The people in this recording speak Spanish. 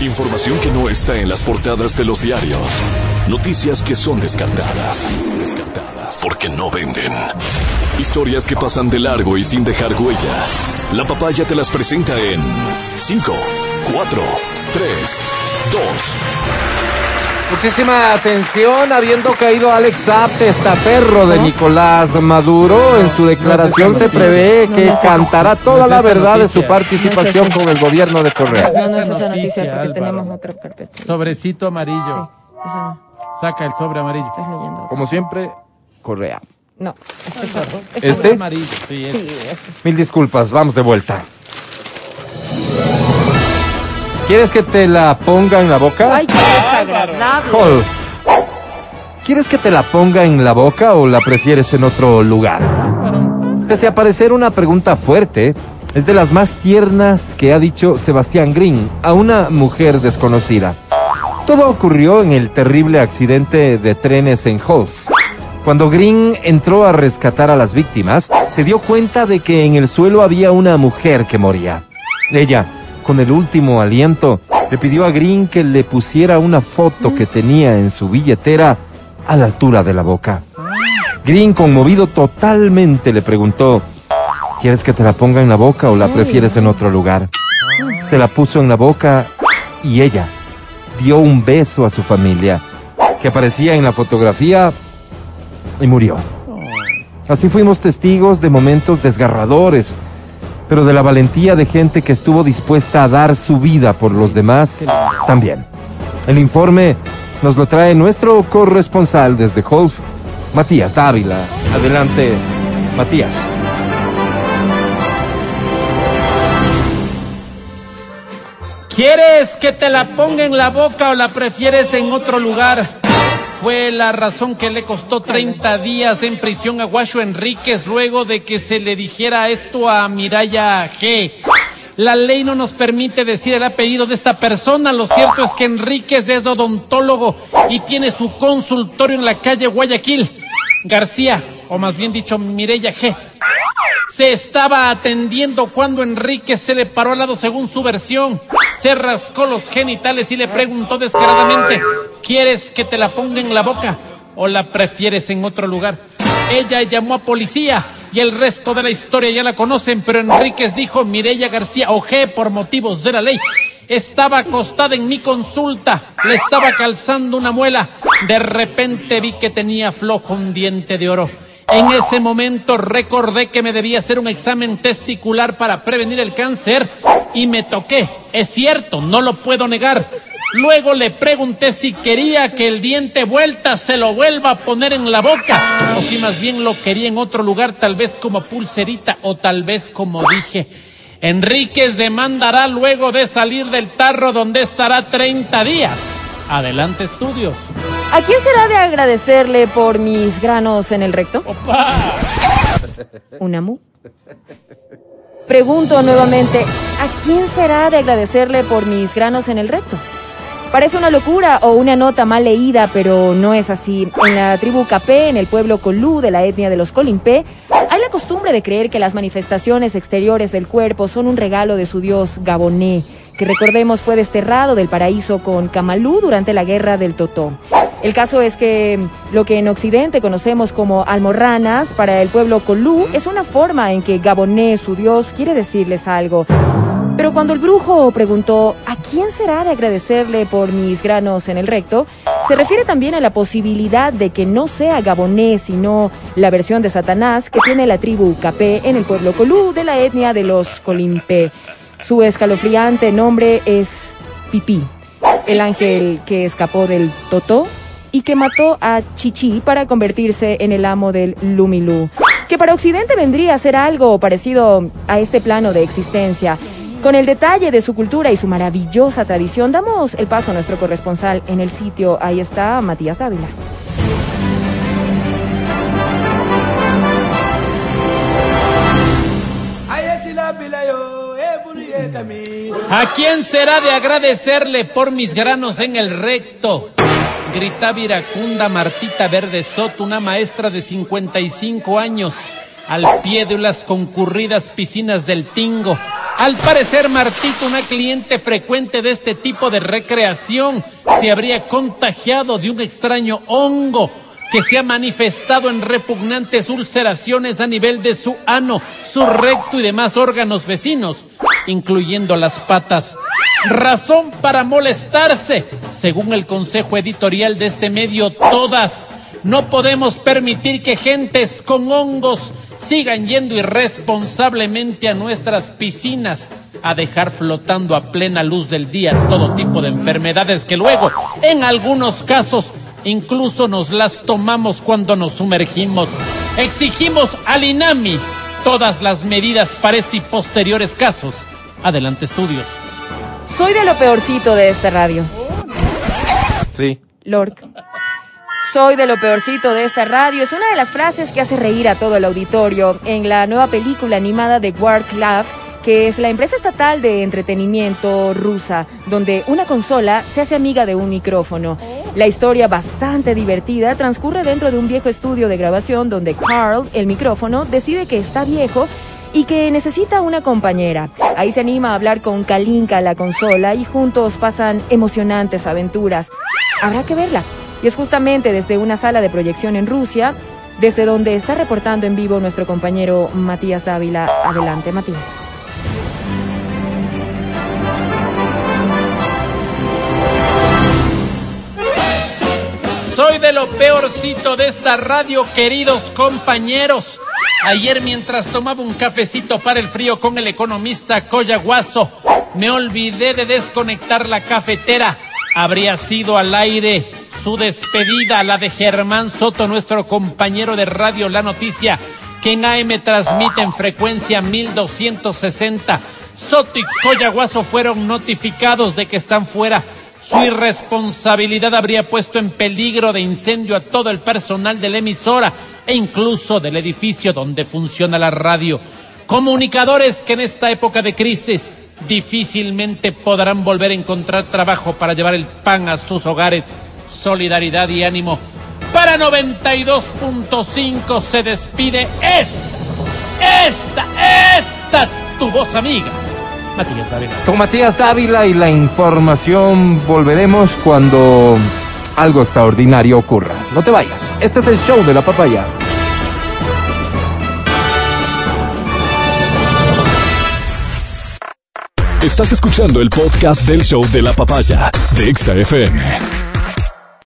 Información que no está en las portadas de los diarios. Noticias que son descartadas. Descartadas. Porque no venden. Historias que pasan de largo y sin dejar huella. La papaya te las presenta en 5, 4, 3, 2. Muchísima atención, habiendo caído Alex Saab, testaferro de Nicolás Maduro, en su declaración se prevé que cantará toda la verdad de su participación con el gobierno de Correa. No, no es esa noticia porque tenemos otra carpeta. Sobrecito amarillo. Sí, eso no. Saca el sobre amarillo. Estás leyendo. Como siempre, Correa. No, este ¿Este? Sí, este. Mil disculpas, vamos de vuelta. ¿Quieres que te la ponga en la boca? Ay, qué desagradable. ¿Quieres que te la ponga en la boca o la prefieres en otro lugar? Pese a parecer una pregunta fuerte, es de las más tiernas que ha dicho Sebastián Green a una mujer desconocida. Todo ocurrió en el terrible accidente de trenes en Holz. Cuando Green entró a rescatar a las víctimas, se dio cuenta de que en el suelo había una mujer que moría. Ella, con el último aliento, le pidió a Green que le pusiera una foto que tenía en su billetera a la altura de la boca. Green, conmovido totalmente, le preguntó, ¿quieres que te la ponga en la boca o la prefieres en otro lugar? Se la puso en la boca y ella dio un beso a su familia, que aparecía en la fotografía, y murió. Así fuimos testigos de momentos desgarradores, pero de la valentía de gente que estuvo dispuesta a dar su vida por los demás también. El informe nos lo trae nuestro corresponsal desde Holf, Matías Dávila. Adelante, Matías. ¿Quieres que te la ponga en la boca o la prefieres en otro lugar? Fue la razón que le costó 30 días en prisión a Guacho Enríquez luego de que se le dijera esto a Miraya G. La ley no nos permite decir el apellido de esta persona. Lo cierto es que Enríquez es odontólogo y tiene su consultorio en la calle Guayaquil. García, o más bien dicho, Mireya G. Se estaba atendiendo cuando Enrique se le paró al lado según su versión. Se rascó los genitales y le preguntó descaradamente, ¿quieres que te la ponga en la boca o la prefieres en otro lugar? Ella llamó a policía y el resto de la historia ya la conocen, pero Enríquez dijo, Mireya García Ojé, por motivos de la ley, estaba acostada en mi consulta, le estaba calzando una muela, de repente vi que tenía flojo un diente de oro. En ese momento recordé que me debía hacer un examen testicular para prevenir el cáncer y me toqué. Es cierto, no lo puedo negar. Luego le pregunté si quería que el diente vuelta se lo vuelva a poner en la boca o si más bien lo quería en otro lugar, tal vez como pulserita o tal vez como dije. Enríquez demandará luego de salir del tarro donde estará 30 días. Adelante estudios. ¿A quién será de agradecerle por mis granos en el recto? ¡Opa! ¿Una mu? Pregunto nuevamente, ¿a quién será de agradecerle por mis granos en el recto? Parece una locura o una nota mal leída, pero no es así. En la tribu Capé, en el pueblo Colú de la etnia de los Colimpé, hay la costumbre de creer que las manifestaciones exteriores del cuerpo son un regalo de su dios Gaboné, que recordemos fue desterrado del paraíso con Camalú durante la guerra del Totó. El caso es que lo que en Occidente conocemos como almorranas, para el pueblo Colú, es una forma en que Gaboné, su dios, quiere decirles algo. Pero cuando el brujo preguntó ¿a quién será de agradecerle por mis granos en el recto? Se refiere también a la posibilidad de que no sea Gaboné, sino la versión de Satanás que tiene la tribu Capé en el pueblo Colú de la etnia de los Colimpé. Su escalofriante nombre es Pipí, el ángel que escapó del Totó y que mató a Chichi para convertirse en el amo del Lumilú, que para Occidente vendría a ser algo parecido a este plano de existencia. Con el detalle de su cultura y su maravillosa tradición, damos el paso a nuestro corresponsal en el sitio. Ahí está Matías Dávila. ¿A quién será de agradecerle por mis granos en el recto? Gritaba iracunda Martita Verde Soto, una maestra de 55 años, al pie de las concurridas piscinas del Tingo, Al parecer, Martito, una cliente frecuente de este tipo de recreación, se habría contagiado de un extraño hongo que se ha manifestado en repugnantes ulceraciones a nivel de su ano, su recto y demás órganos vecinos, incluyendo las patas. Razón para molestarse, según el consejo editorial de este medio, todas. No podemos permitir que gentes con hongos sigan yendo irresponsablemente a nuestras piscinas a dejar flotando a plena luz del día todo tipo de enfermedades que luego, en algunos casos, incluso nos las tomamos cuando nos sumergimos. Exigimos al INAMI todas las medidas para este y posteriores casos. Adelante, estudios. Soy de lo peorcito de esta radio. Sí. Lork. Soy de lo peorcito de esta radio es una de las frases que hace reír a todo el auditorio en la nueva película animada de Warcraft que es la empresa estatal de entretenimiento rusa, donde una consola se hace amiga de un micrófono. La historia bastante divertida transcurre dentro de un viejo estudio de grabación donde Carl, el micrófono, decide que está viejo y que necesita una compañera. Ahí se anima a hablar con Kalinka, la consola, y juntos pasan emocionantes aventuras. Habrá que verla. Y es justamente desde una sala de proyección en Rusia, desde donde está reportando en vivo nuestro compañero Matías Dávila. Adelante, Matías. Soy de lo peorcito de esta radio, queridos compañeros. Ayer mientras tomaba un cafecito para el frío con el economista Coyaguazo, me olvidé de desconectar la cafetera. Habría sido al aire su despedida, la de Germán Soto, nuestro compañero de radio La Noticia, que en AM transmite en frecuencia 1260. Soto y Coyaguazo fueron notificados de que están fuera. Su irresponsabilidad habría puesto en peligro de incendio a todo el personal de la emisora e incluso del edificio donde funciona la radio. Comunicadores que en esta época de crisis difícilmente podrán volver a encontrar trabajo para llevar el pan a sus hogares. Solidaridad y ánimo. Para 92.5 se despide esta, esta, esta, tu voz amiga. Matías Dávila. Con Matías Dávila y la información volveremos cuando algo extraordinario ocurra. No te vayas. Este es el show de la papaya. Estás escuchando el podcast del show de la papaya de Exa FM.